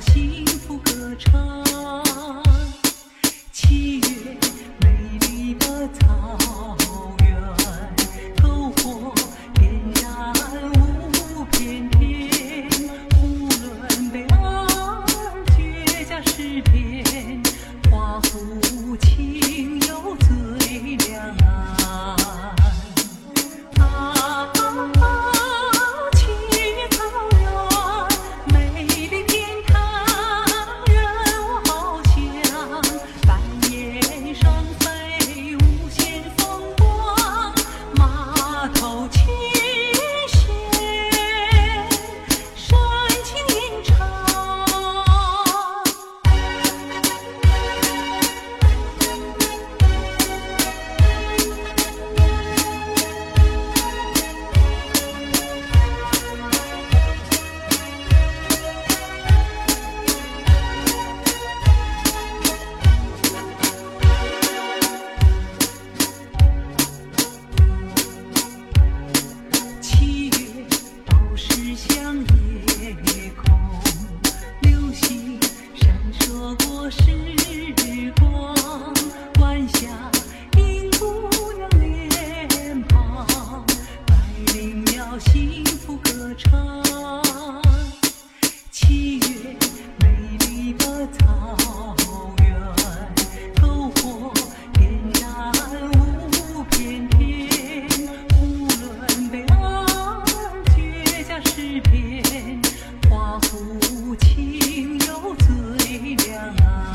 幸福歌唱。花湖清幽最良岸。